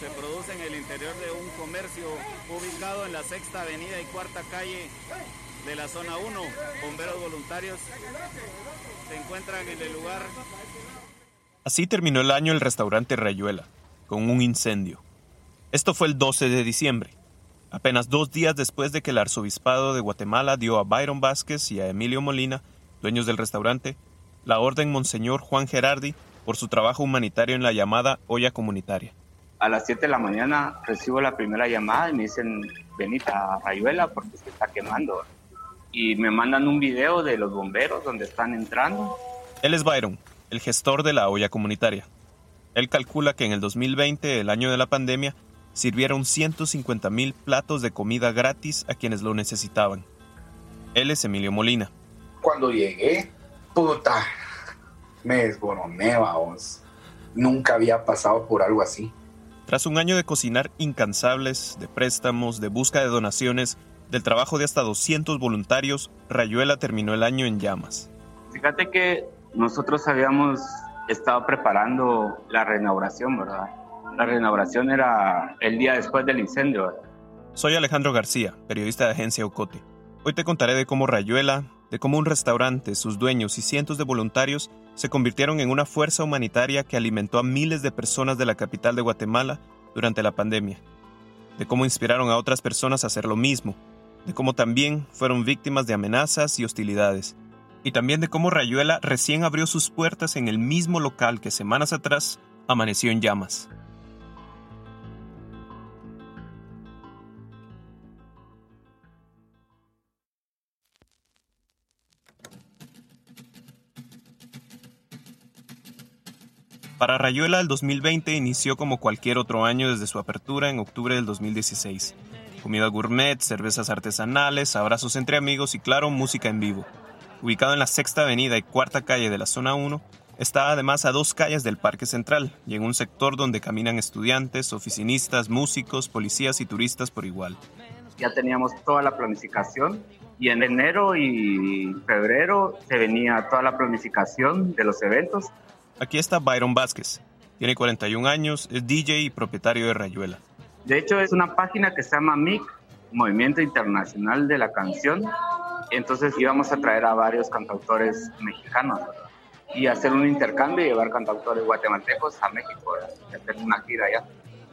Se produce en el interior de un comercio ubicado en la sexta avenida y cuarta calle de la zona 1. Bomberos voluntarios se encuentran en el lugar Así terminó el año el restaurante Rayuela, con un incendio. Esto fue el 12 de diciembre, apenas dos días después de que el arzobispado de Guatemala dio a Byron Vázquez y a Emilio Molina, dueños del restaurante, la orden Monseñor Juan Gerardi por su trabajo humanitario en la llamada olla comunitaria. A las 7 de la mañana recibo la primera llamada y me dicen, venite a Rayuela porque se está quemando. Y me mandan un video de los bomberos donde están entrando. Él es Byron, el gestor de la olla comunitaria. Él calcula que en el 2020, el año de la pandemia, sirvieron 150 mil platos de comida gratis a quienes lo necesitaban. Él es Emilio Molina. Cuando llegué, puta, me desboroné, vamos. Nunca había pasado por algo así. Tras un año de cocinar incansables, de préstamos, de busca de donaciones, del trabajo de hasta 200 voluntarios, Rayuela terminó el año en llamas. Fíjate que nosotros habíamos estado preparando la reinauguración, ¿verdad? La reinauguración era el día después del incendio. Soy Alejandro García, periodista de Agencia Ocote. Hoy te contaré de cómo Rayuela, de cómo un restaurante, sus dueños y cientos de voluntarios se convirtieron en una fuerza humanitaria que alimentó a miles de personas de la capital de Guatemala durante la pandemia. De cómo inspiraron a otras personas a hacer lo mismo. De cómo también fueron víctimas de amenazas y hostilidades y también de cómo Rayuela recién abrió sus puertas en el mismo local que semanas atrás amaneció en llamas. Para Rayuela el 2020 inició como cualquier otro año desde su apertura en octubre del 2016. Comida gourmet, cervezas artesanales, abrazos entre amigos y claro, música en vivo ubicado en la sexta avenida y cuarta calle de la zona 1, está además a dos calles del Parque Central y en un sector donde caminan estudiantes, oficinistas, músicos, policías y turistas por igual. Ya teníamos toda la planificación y en enero y febrero se venía toda la planificación de los eventos. Aquí está Byron Vázquez. Tiene 41 años, es DJ y propietario de Rayuela. De hecho, es una página que se llama MIC, Movimiento Internacional de la Canción, entonces íbamos a traer a varios cantautores mexicanos y hacer un intercambio y llevar cantautores guatemaltecos a México y hacer una gira allá.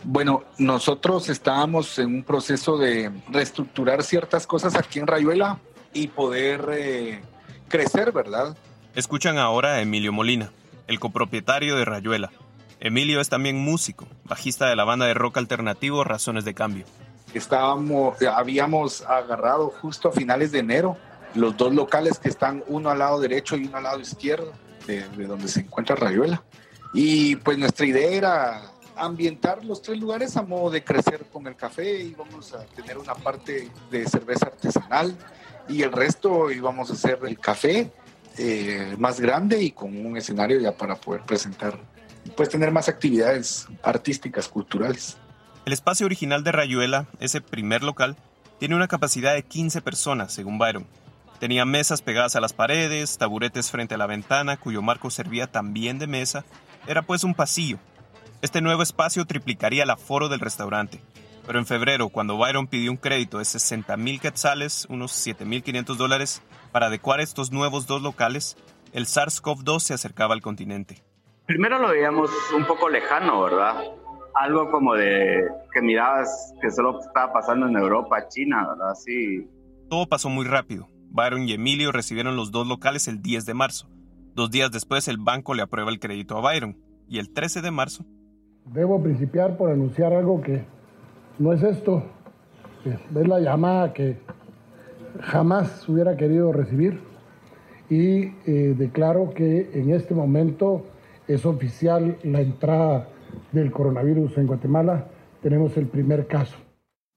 Bueno, nosotros estábamos en un proceso de reestructurar ciertas cosas aquí en Rayuela y poder eh, crecer, ¿verdad? Escuchan ahora a Emilio Molina, el copropietario de Rayuela. Emilio es también músico, bajista de la banda de rock alternativo Razones de Cambio estábamos, habíamos agarrado justo a finales de enero los dos locales que están uno al lado derecho y uno al lado izquierdo de, donde se encuentra Rayuela. Y pues nuestra idea era ambientar los tres lugares a modo de crecer con el café, íbamos a tener una parte de cerveza artesanal y el resto íbamos a hacer el café eh, más grande y con un escenario ya para poder presentar, pues tener más actividades artísticas, culturales. El espacio original de Rayuela, ese primer local, tiene una capacidad de 15 personas, según Byron. Tenía mesas pegadas a las paredes, taburetes frente a la ventana, cuyo marco servía también de mesa. Era pues un pasillo. Este nuevo espacio triplicaría el aforo del restaurante. Pero en febrero, cuando Byron pidió un crédito de 60 mil quetzales, unos 7.500 dólares, para adecuar estos nuevos dos locales, el SARS-CoV-2 se acercaba al continente. Primero lo veíamos un poco lejano, ¿verdad? algo como de que mirabas que solo estaba pasando en Europa, China, ¿verdad? Así. Todo pasó muy rápido. Byron y Emilio recibieron los dos locales el 10 de marzo. Dos días después el banco le aprueba el crédito a Byron. Y el 13 de marzo... Debo principiar por anunciar algo que no es esto. Es la llamada que jamás hubiera querido recibir. Y eh, declaro que en este momento es oficial la entrada del coronavirus en Guatemala tenemos el primer caso.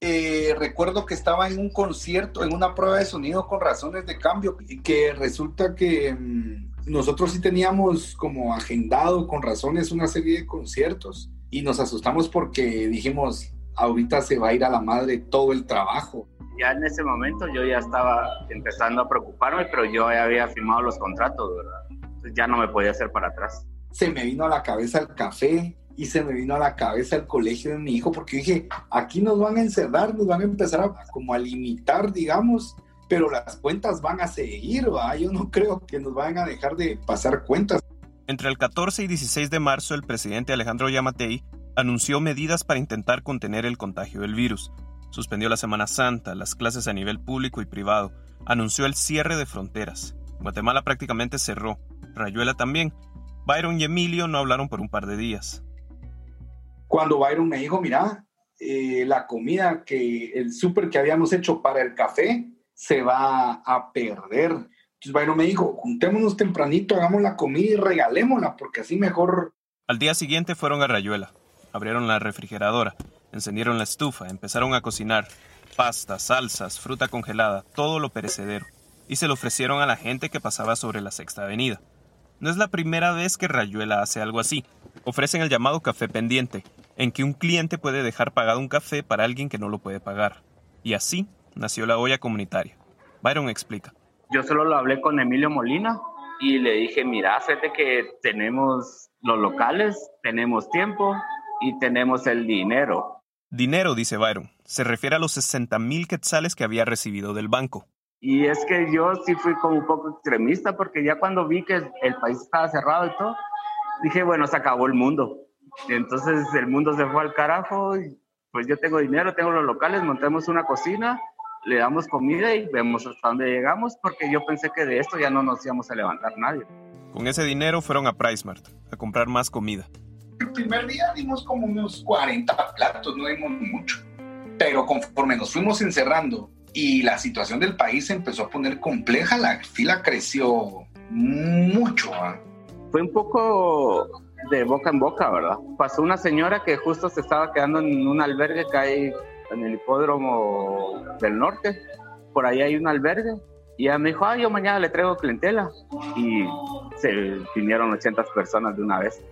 Eh, recuerdo que estaba en un concierto, en una prueba de sonido con razones de cambio, y que resulta que mm, nosotros sí teníamos como agendado con razones una serie de conciertos y nos asustamos porque dijimos, ahorita se va a ir a la madre todo el trabajo. Ya en ese momento yo ya estaba empezando a preocuparme, pero yo ya había firmado los contratos, ¿verdad? Entonces ya no me podía hacer para atrás. Se me vino a la cabeza el café y se me vino a la cabeza el colegio de mi hijo porque dije, aquí nos van a encerrar, nos van a empezar a como a limitar, digamos, pero las cuentas van a seguir, ¿va? Yo no creo que nos vayan a dejar de pasar cuentas. Entre el 14 y 16 de marzo, el presidente Alejandro Yamatei anunció medidas para intentar contener el contagio del virus. Suspendió la Semana Santa, las clases a nivel público y privado, anunció el cierre de fronteras. Guatemala prácticamente cerró, Rayuela también. Byron y Emilio no hablaron por un par de días. Cuando Byron me dijo, mira, eh, la comida que el súper que habíamos hecho para el café se va a perder. Entonces Byron me dijo, juntémonos tempranito, hagamos la comida y regalémosla, porque así mejor. Al día siguiente fueron a Rayuela, abrieron la refrigeradora, encendieron la estufa, empezaron a cocinar pasta, salsas, fruta congelada, todo lo perecedero, y se lo ofrecieron a la gente que pasaba sobre la Sexta Avenida. No es la primera vez que Rayuela hace algo así. Ofrecen el llamado café pendiente, en que un cliente puede dejar pagado un café para alguien que no lo puede pagar. Y así nació la olla comunitaria. Byron explica. Yo solo lo hablé con Emilio Molina y le dije, mira, fíjate que tenemos los locales, tenemos tiempo y tenemos el dinero. Dinero, dice Byron, se refiere a los 60 mil quetzales que había recibido del banco. Y es que yo sí fui como un poco extremista porque ya cuando vi que el país estaba cerrado y todo, dije, bueno, se acabó el mundo. Y entonces el mundo se fue al carajo, y pues yo tengo dinero, tengo los locales, montemos una cocina, le damos comida y vemos hasta dónde llegamos porque yo pensé que de esto ya no nos íbamos a levantar nadie. Con ese dinero fueron a PriceMart a comprar más comida. El primer día dimos como unos 40 platos, no dimos mucho. Pero conforme nos fuimos encerrando y la situación del país se empezó a poner compleja, la fila creció mucho. ¿ah? Fue un poco de boca en boca, ¿verdad? Pasó una señora que justo se estaba quedando en un albergue que hay en el hipódromo del norte. Por ahí hay un albergue. Y ella me dijo, ah, yo mañana le traigo clientela. Y se vinieron 80 personas de una vez.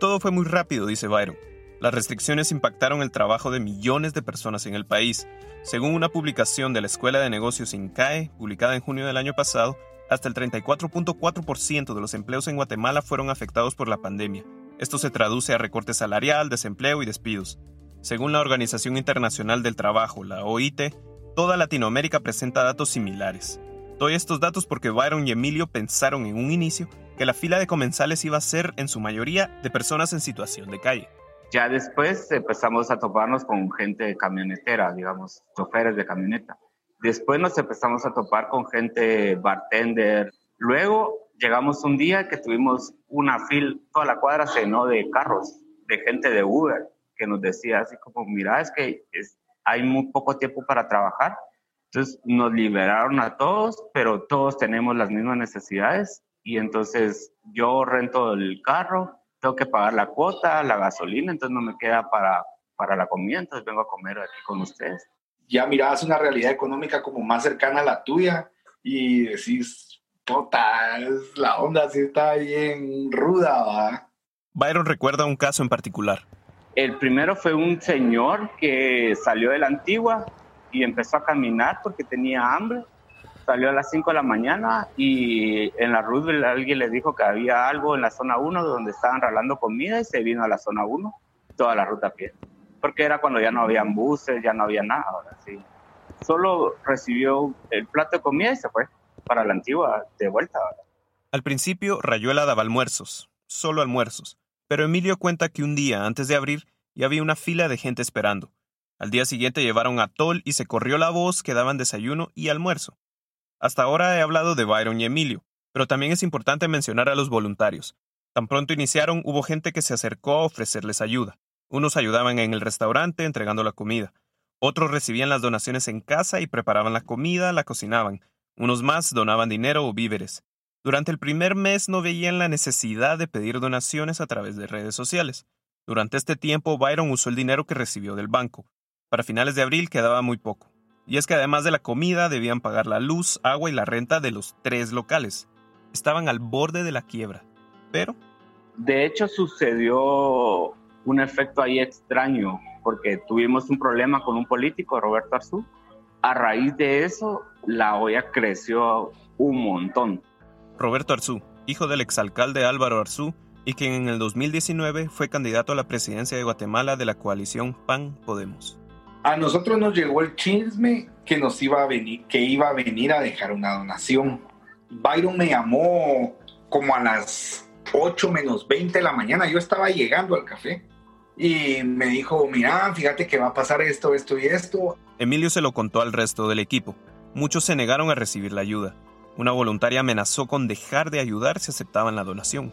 Todo fue muy rápido, dice Byron. Las restricciones impactaron el trabajo de millones de personas en el país. Según una publicación de la Escuela de Negocios INCAE, publicada en junio del año pasado, hasta el 34.4% de los empleos en Guatemala fueron afectados por la pandemia. Esto se traduce a recorte salarial, desempleo y despidos. Según la Organización Internacional del Trabajo, la OIT, toda Latinoamérica presenta datos similares. Doy estos datos porque Byron y Emilio pensaron en un inicio que la fila de comensales iba a ser en su mayoría de personas en situación de calle. Ya después empezamos a toparnos con gente camionetera, digamos, choferes de camioneta. Después nos empezamos a topar con gente bartender. Luego llegamos un día que tuvimos una fila, toda la cuadra se de carros, de gente de Uber, que nos decía así como, mira, es que hay muy poco tiempo para trabajar. Entonces nos liberaron a todos, pero todos tenemos las mismas necesidades y entonces yo rento el carro, tengo que pagar la cuota, la gasolina, entonces no me queda para, para la comida, entonces vengo a comer aquí con ustedes. Ya mirabas una realidad económica como más cercana a la tuya y decís, total, la onda sí está bien ruda, ¿va? Byron recuerda un caso en particular. El primero fue un señor que salió de la antigua y empezó a caminar porque tenía hambre salió a las 5 de la mañana y en la Roosevelt alguien le dijo que había algo en la zona 1 donde estaban ralando comida y se vino a la zona 1 toda la ruta a pie. Porque era cuando ya no habían buses, ya no había nada. Ahora sí. Solo recibió el plato de comida y se fue para la antigua de vuelta. Al principio, Rayuela daba almuerzos, solo almuerzos. Pero Emilio cuenta que un día antes de abrir ya había una fila de gente esperando. Al día siguiente llevaron atol y se corrió la voz que daban desayuno y almuerzo. Hasta ahora he hablado de Byron y Emilio, pero también es importante mencionar a los voluntarios. Tan pronto iniciaron, hubo gente que se acercó a ofrecerles ayuda. Unos ayudaban en el restaurante entregando la comida. Otros recibían las donaciones en casa y preparaban la comida, la cocinaban. Unos más donaban dinero o víveres. Durante el primer mes no veían la necesidad de pedir donaciones a través de redes sociales. Durante este tiempo, Byron usó el dinero que recibió del banco. Para finales de abril quedaba muy poco. Y es que además de la comida debían pagar la luz, agua y la renta de los tres locales. Estaban al borde de la quiebra. Pero... De hecho sucedió un efecto ahí extraño, porque tuvimos un problema con un político, Roberto Arzú. A raíz de eso, la olla creció un montón. Roberto Arzú, hijo del exalcalde Álvaro Arzú, y quien en el 2019 fue candidato a la presidencia de Guatemala de la coalición PAN Podemos. A nosotros nos llegó el chisme que nos iba a venir, que iba a venir a dejar una donación. Byron me llamó como a las 8 menos 20 de la mañana. Yo estaba llegando al café y me dijo, mira, fíjate que va a pasar esto, esto y esto. Emilio se lo contó al resto del equipo. Muchos se negaron a recibir la ayuda. Una voluntaria amenazó con dejar de ayudar si aceptaban la donación.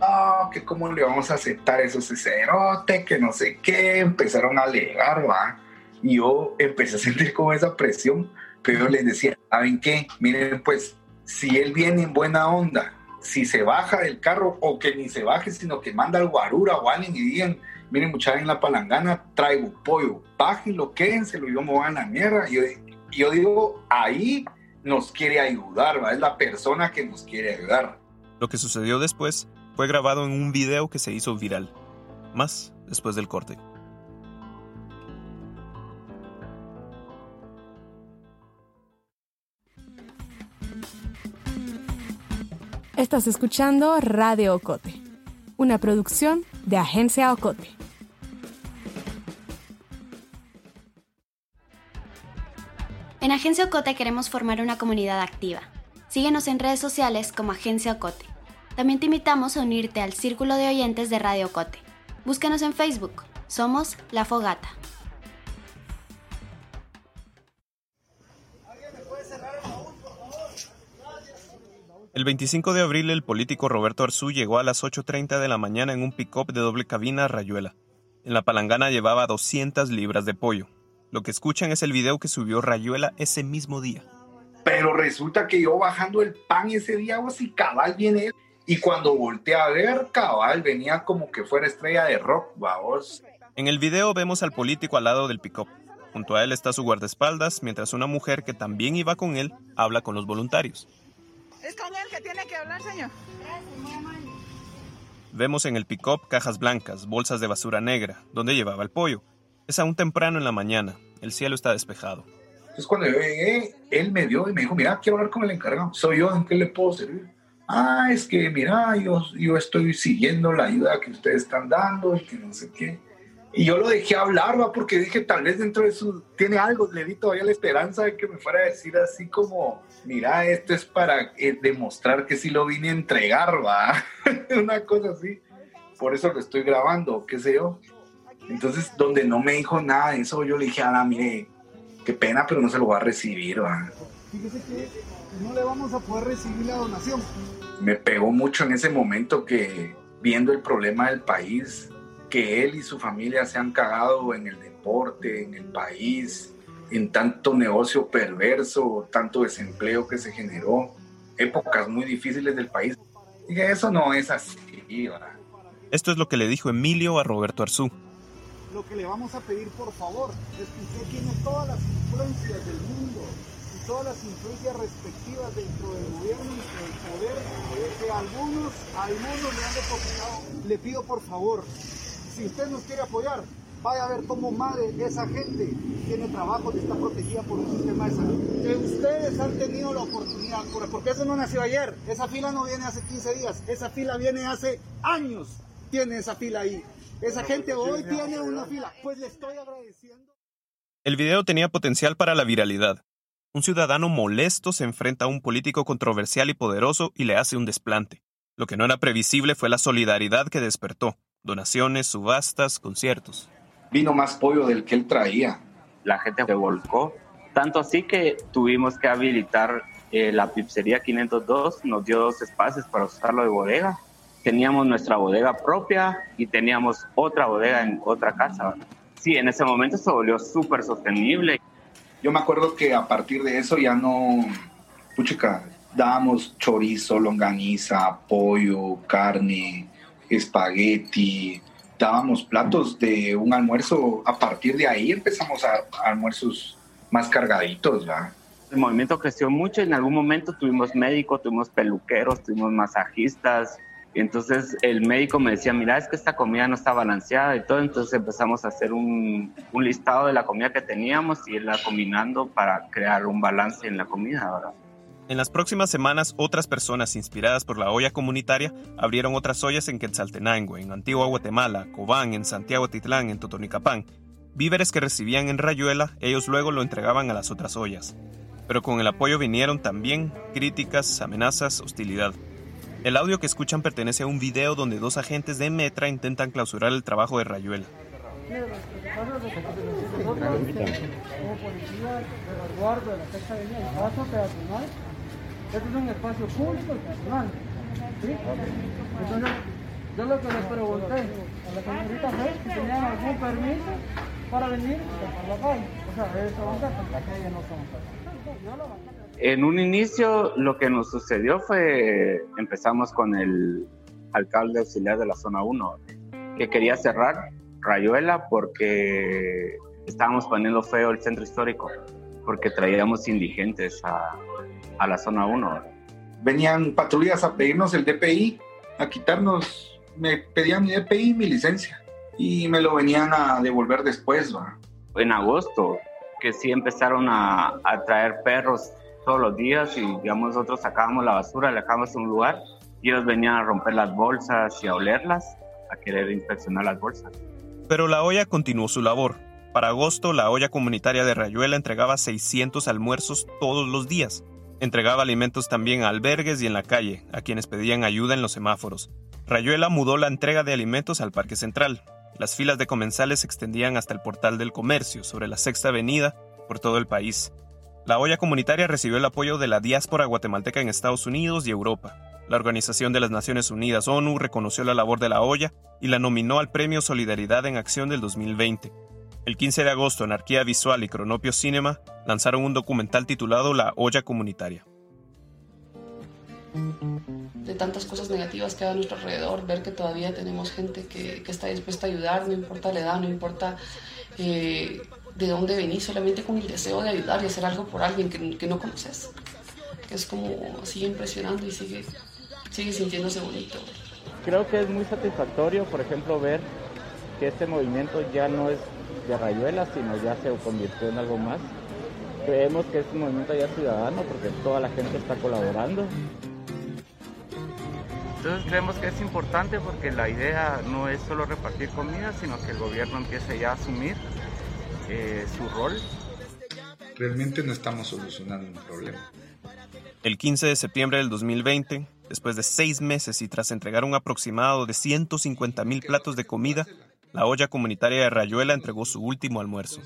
No, que cómo le vamos a aceptar esos cerote, que no sé qué. Empezaron a alegar, va. Y yo empecé a sentir como esa presión, pero les decía, ¿saben qué? Miren, pues, si él viene en buena onda, si se baja del carro, o que ni se baje, sino que manda al guarura o alguien y digan, miren, muchachos, en la palangana traigo pollo, bájenlo, quédenselo, yo me voy a la mierda. Y yo, yo digo, ahí nos quiere ayudar, ¿va? es la persona que nos quiere ayudar. Lo que sucedió después fue grabado en un video que se hizo viral, más después del corte. Estás escuchando Radio Ocote, una producción de Agencia Ocote. En Agencia Ocote queremos formar una comunidad activa. Síguenos en redes sociales como Agencia Ocote. También te invitamos a unirte al círculo de oyentes de Radio Cote. Búscanos en Facebook. Somos La Fogata. El 25 de abril el político Roberto Arzú llegó a las 8.30 de la mañana en un pick-up de doble cabina a Rayuela. En la palangana llevaba 200 libras de pollo. Lo que escuchan es el video que subió Rayuela ese mismo día. Pero resulta que yo bajando el pan ese día, o si cabal viene él y cuando volteé a ver, cabal, venía como que fuera estrella de rock, vamos. En el video vemos al político al lado del pick-up. Junto a él está su guardaespaldas, mientras una mujer que también iba con él habla con los voluntarios. Es con él que tiene que hablar, señor. Vemos en el pick-up cajas blancas, bolsas de basura negra, donde llevaba el pollo. Es aún temprano en la mañana, el cielo está despejado. Entonces cuando yo llegué, él me vio y me dijo, mira, quiero hablar con el encargado. Soy yo, ¿en qué le puedo servir? ah, es que mira, yo, yo estoy siguiendo la ayuda que ustedes están dando y que no sé qué. Y yo lo dejé hablar, va, porque dije, tal vez dentro de su, tiene algo, le di todavía la esperanza de que me fuera a decir así como, mira, esto es para eh, demostrar que sí lo vine a entregar, va, una cosa así. Por eso lo estoy grabando, qué sé yo. Entonces, donde no me dijo nada de eso, yo le dije, ah, mire, qué pena, pero no se lo va a recibir, va. Fíjese que no le vamos a poder recibir la donación me pegó mucho en ese momento que viendo el problema del país, que él y su familia se han cagado en el deporte, en el país, en tanto negocio perverso, tanto desempleo que se generó, épocas muy difíciles del país. Y eso no es así. Esto es lo que le dijo Emilio a Roberto Arzú. Lo que le vamos a pedir, por favor, es que usted tiene todas las influencias del mundo todas las influencias respectivas dentro del gobierno y del poder que algunos, algunos le han depositado. Le pido por favor, si usted nos quiere apoyar, vaya a ver cómo madre esa gente tiene trabajo y está protegida por un sistema de salud. Que ustedes han tenido la oportunidad, porque eso no nació ayer, esa fila no viene hace 15 días, esa fila viene hace años, tiene esa fila ahí. Esa gente hoy tiene una fila, pues le estoy agradeciendo. El video tenía potencial para la viralidad, un ciudadano molesto se enfrenta a un político controversial y poderoso y le hace un desplante. Lo que no era previsible fue la solidaridad que despertó. Donaciones, subastas, conciertos. Vino más pollo del que él traía. La gente se volcó. Tanto así que tuvimos que habilitar eh, la pizzería 502. Nos dio dos espacios para usarlo de bodega. Teníamos nuestra bodega propia y teníamos otra bodega en otra casa. Sí, en ese momento se volvió súper sostenible yo me acuerdo que a partir de eso ya no, puchica, dábamos chorizo, longaniza, pollo, carne, espagueti, dábamos platos de un almuerzo. A partir de ahí empezamos a, almuerzos más cargaditos, ¿verdad? El movimiento creció mucho. En algún momento tuvimos médicos, tuvimos peluqueros, tuvimos masajistas, y entonces el médico me decía, mira, es que esta comida no está balanceada y todo. Entonces empezamos a hacer un, un listado de la comida que teníamos y irla combinando para crear un balance en la comida, ¿verdad? En las próximas semanas, otras personas inspiradas por la olla comunitaria abrieron otras ollas en Quetzaltenango, en Antigua Guatemala, Cobán, en Santiago Titlán, en Totonicapán. Víveres que recibían en Rayuela, ellos luego lo entregaban a las otras ollas. Pero con el apoyo vinieron también críticas, amenazas, hostilidad. El audio que escuchan pertenece a un video donde dos agentes de Metra intentan clausurar el trabajo de Rayuela. Este es un espacio público y personal. ¿sí? Entonces, yo lo que les pregunté a la señorita fue si tenían algún permiso para venir a la calle. O sea, eso banca, la calle no son en un inicio lo que nos sucedió fue, empezamos con el alcalde auxiliar de la zona 1, que quería cerrar Rayuela porque estábamos poniendo feo el centro histórico, porque traíamos indigentes a, a la zona 1. Venían patrullas a pedirnos el DPI, a quitarnos, me pedían mi DPI y mi licencia, y me lo venían a devolver después. ¿va? En agosto, que sí empezaron a, a traer perros todos los días y digamos nosotros sacábamos la basura, le dejábamos un lugar y ellos venían a romper las bolsas y a olerlas, a querer inspeccionar las bolsas. Pero la olla continuó su labor. Para agosto, la olla comunitaria de Rayuela entregaba 600 almuerzos todos los días. Entregaba alimentos también a albergues y en la calle, a quienes pedían ayuda en los semáforos. Rayuela mudó la entrega de alimentos al Parque Central. Las filas de comensales se extendían hasta el portal del comercio, sobre la Sexta Avenida, por todo el país. La olla comunitaria recibió el apoyo de la diáspora guatemalteca en Estados Unidos y Europa. La Organización de las Naciones Unidas ONU reconoció la labor de la olla y la nominó al Premio Solidaridad en Acción del 2020. El 15 de agosto, Anarquía Visual y Cronopio Cinema lanzaron un documental titulado La olla comunitaria. De tantas cosas negativas que hay a nuestro alrededor, ver que todavía tenemos gente que, está dispuesta a ayudar, no importa la edad, no importa eh, de dónde venís, solamente con el deseo de ayudar y hacer algo por alguien que, no conoces. Es como sigue impresionando y sigue, sigue sintiéndose bonito. Creo que es muy satisfactorio, por ejemplo, ver que este movimiento ya no es de rayuela, sino ya se convirtió en algo más. Creemos que es un movimiento ya ciudadano porque toda la gente está colaborando. Entonces creemos que es importante porque la idea no es solo repartir comida, sino que el gobierno empiece ya a asumir eh, su rol. Realmente no estamos solucionando un problema. El 15 de septiembre del 2020, después de seis meses y tras entregar un aproximado de 150 mil platos de comida, la olla comunitaria de Rayuela entregó su último almuerzo.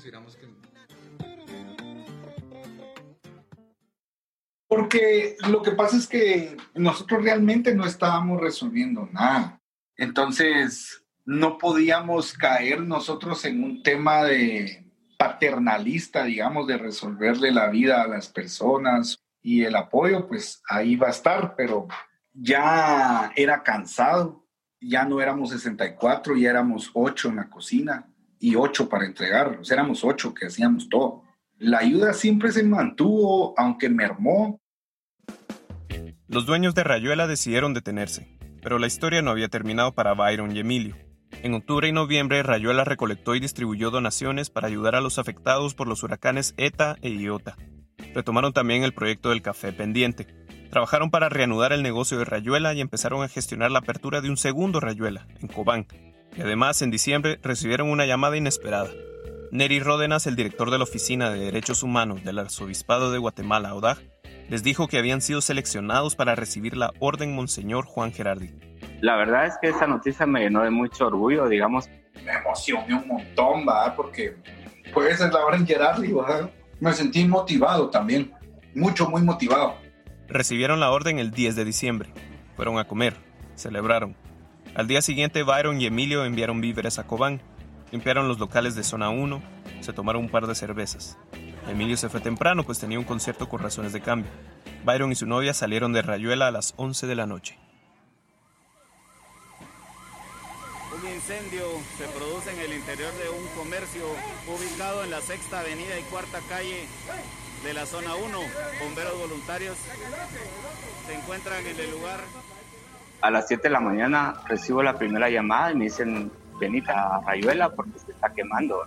Porque lo que pasa es que nosotros realmente no estábamos resolviendo nada. Entonces, no podíamos caer nosotros en un tema de, paternalista, digamos, de resolverle la vida a las personas y el apoyo, pues ahí va a estar, pero ya era cansado, ya no éramos 64, ya éramos 8 en la cocina y 8 para entregar, éramos 8 que hacíamos todo. La ayuda siempre se mantuvo, aunque mermó. Los dueños de Rayuela decidieron detenerse, pero la historia no había terminado para Byron y Emilio. En octubre y noviembre, Rayuela recolectó y distribuyó donaciones para ayudar a los afectados por los huracanes ETA e IOTA. Retomaron también el proyecto del café pendiente. Trabajaron para reanudar el negocio de Rayuela y empezaron a gestionar la apertura de un segundo Rayuela, en Cobán. Y además, en diciembre, recibieron una llamada inesperada. Neri Ródenas, el director de la Oficina de Derechos Humanos del Arzobispado de Guatemala, ODAG, les dijo que habían sido seleccionados para recibir la Orden Monseñor Juan Gerardi. La verdad es que esa noticia me llenó de mucho orgullo, digamos. Me emocioné un montón, ¿va? Porque pues es la hora en Gerardi, ¿va? Me sentí motivado también, mucho, muy motivado. Recibieron la orden el 10 de diciembre. Fueron a comer, celebraron. Al día siguiente, Byron y Emilio enviaron víveres a Cobán, limpiaron los locales de zona 1, se tomaron un par de cervezas. Emilio se fue temprano, pues tenía un concierto con razones de cambio. Byron y su novia salieron de Rayuela a las 11 de la noche. incendio se produce en el interior de un comercio ubicado en la sexta avenida y cuarta calle de la zona 1. Bomberos voluntarios se encuentran en el lugar. A las 7 de la mañana recibo la primera llamada y me dicen, venita a Rayuela porque se está quemando.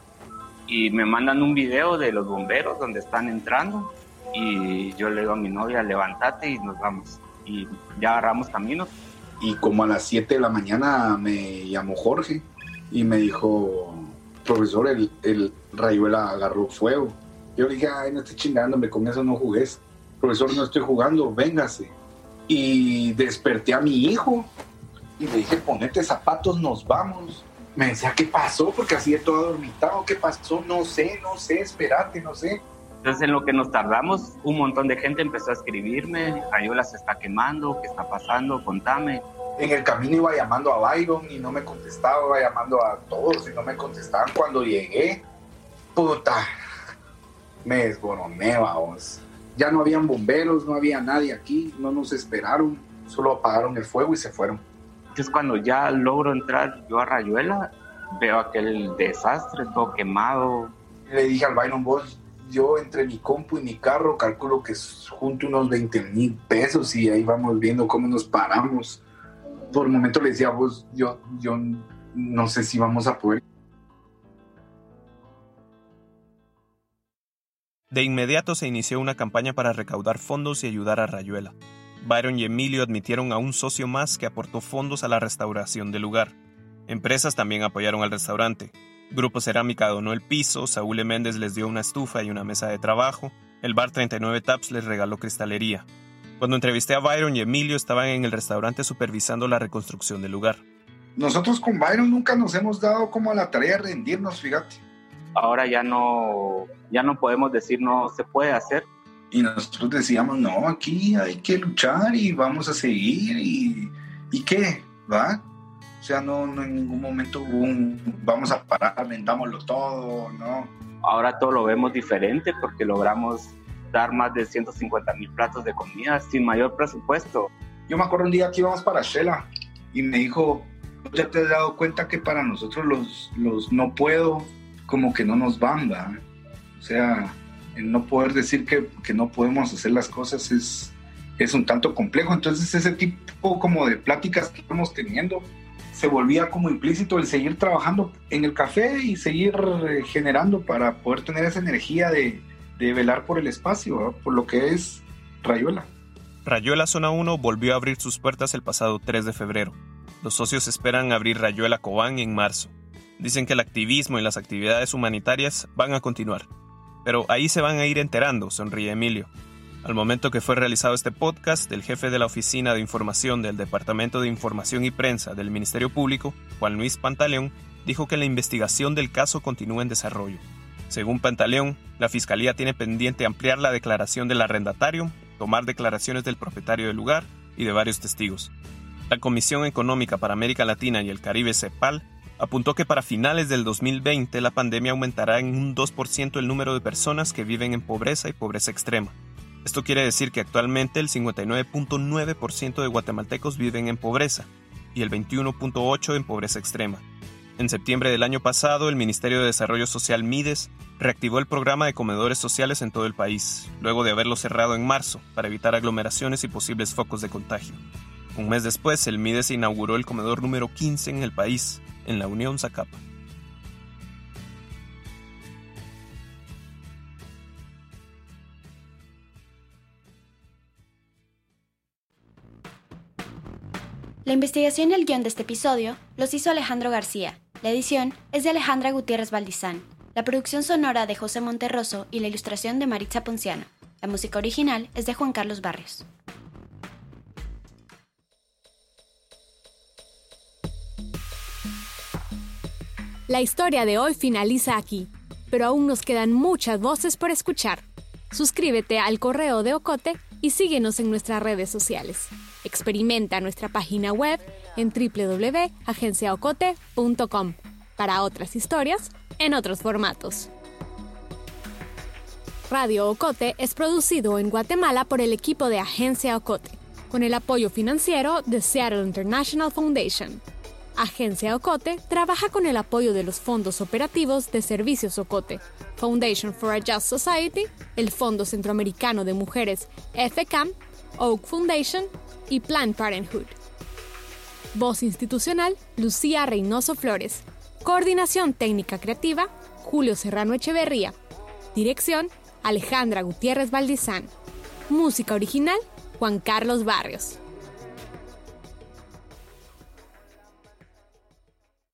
Y me mandan un video de los bomberos donde están entrando y yo le digo a mi novia, levántate y nos vamos. Y ya agarramos camino. Y como a las 7 de la mañana me llamó Jorge y me dijo, profesor, el, el Rayuela agarró fuego. Yo le dije, ay, no estoy chingándome, con eso no jugues. Profesor, no estoy jugando, véngase. Y desperté a mi hijo y le dije, ponete zapatos, nos vamos. Me decía, ¿qué pasó? Porque así de todo adormitado, ¿qué pasó? No sé, no sé, espérate, no sé. Entonces, en lo que nos tardamos, un montón de gente empezó a escribirme, Rayuela se está quemando, ¿qué está pasando? Contame. En el camino iba llamando a Byron y no me contestaba, iba llamando a todos y no me contestaban. Cuando llegué, puta, me desboroné, vamos. Ya no habían bomberos, no había nadie aquí, no nos esperaron, solo apagaron el fuego y se fueron. Entonces, cuando ya logro entrar yo a Rayuela, veo aquel desastre, todo quemado. Le dije al Byron, vos, yo entre mi compu y mi carro calculo que es junto unos 20 mil pesos y ahí vamos viendo cómo nos paramos. Por el momento le decía, vos, yo, yo no sé si vamos a poder. De inmediato se inició una campaña para recaudar fondos y ayudar a Rayuela. Byron y Emilio admitieron a un socio más que aportó fondos a la restauración del lugar. Empresas también apoyaron al restaurante. Grupo Cerámica donó el piso, Saúl Méndez les dio una estufa y una mesa de trabajo, el bar 39 Taps les regaló cristalería. Cuando entrevisté a Byron y Emilio estaban en el restaurante supervisando la reconstrucción del lugar. Nosotros con Byron nunca nos hemos dado como a la tarea de rendirnos, fíjate. Ahora ya no, ya no podemos decir no se puede hacer. Y nosotros decíamos, no, aquí hay que luchar y vamos a seguir y, ¿y qué? ¿Va? O sea, no, no en ningún momento hubo un vamos a parar, vendámoslo todo, ¿no? Ahora todo lo vemos diferente porque logramos dar más de 150 mil platos de comida sin mayor presupuesto. Yo me acuerdo un día que íbamos para Shela y me dijo, ¿ya te has dado cuenta que para nosotros los, los no puedo como que no nos van, ¿va? O sea, el no poder decir que, que, no podemos hacer las cosas es, es un tanto complejo. Entonces ese tipo como de pláticas que estamos teniendo se volvía como implícito el seguir trabajando en el café y seguir generando para poder tener esa energía de, de velar por el espacio, por lo que es Rayuela. Rayuela Zona 1 volvió a abrir sus puertas el pasado 3 de febrero. Los socios esperan abrir Rayuela Cobán en marzo. Dicen que el activismo y las actividades humanitarias van a continuar. Pero ahí se van a ir enterando, sonríe Emilio. Al momento que fue realizado este podcast, el jefe de la Oficina de Información del Departamento de Información y Prensa del Ministerio Público, Juan Luis Pantaleón, dijo que la investigación del caso continúa en desarrollo. Según Pantaleón, la Fiscalía tiene pendiente ampliar la declaración del arrendatario, tomar declaraciones del propietario del lugar y de varios testigos. La Comisión Económica para América Latina y el Caribe, CEPAL, apuntó que para finales del 2020 la pandemia aumentará en un 2% el número de personas que viven en pobreza y pobreza extrema. Esto quiere decir que actualmente el 59.9% de guatemaltecos viven en pobreza y el 21.8% en pobreza extrema. En septiembre del año pasado, el Ministerio de Desarrollo Social Mides reactivó el programa de comedores sociales en todo el país, luego de haberlo cerrado en marzo para evitar aglomeraciones y posibles focos de contagio. Un mes después, el Mides inauguró el comedor número 15 en el país, en la Unión Zacapa. La investigación y el guion de este episodio los hizo Alejandro García. La edición es de Alejandra Gutiérrez Valdizán. La producción sonora de José Monterroso y la ilustración de Maritza Ponciano. La música original es de Juan Carlos Barrios. La historia de hoy finaliza aquí, pero aún nos quedan muchas voces por escuchar. Suscríbete al correo de Ocote y síguenos en nuestras redes sociales. Experimenta nuestra página web en www.agenciaocote.com para otras historias en otros formatos. Radio Ocote es producido en Guatemala por el equipo de Agencia Ocote, con el apoyo financiero de Seattle International Foundation. Agencia Ocote trabaja con el apoyo de los fondos operativos de Servicios Ocote, Foundation for a Just Society, el Fondo Centroamericano de Mujeres FCAM, Oak Foundation y Planned Parenthood. Voz institucional, Lucía Reynoso Flores. Coordinación técnica creativa, Julio Serrano Echeverría. Dirección, Alejandra Gutiérrez Valdizán. Música original, Juan Carlos Barrios.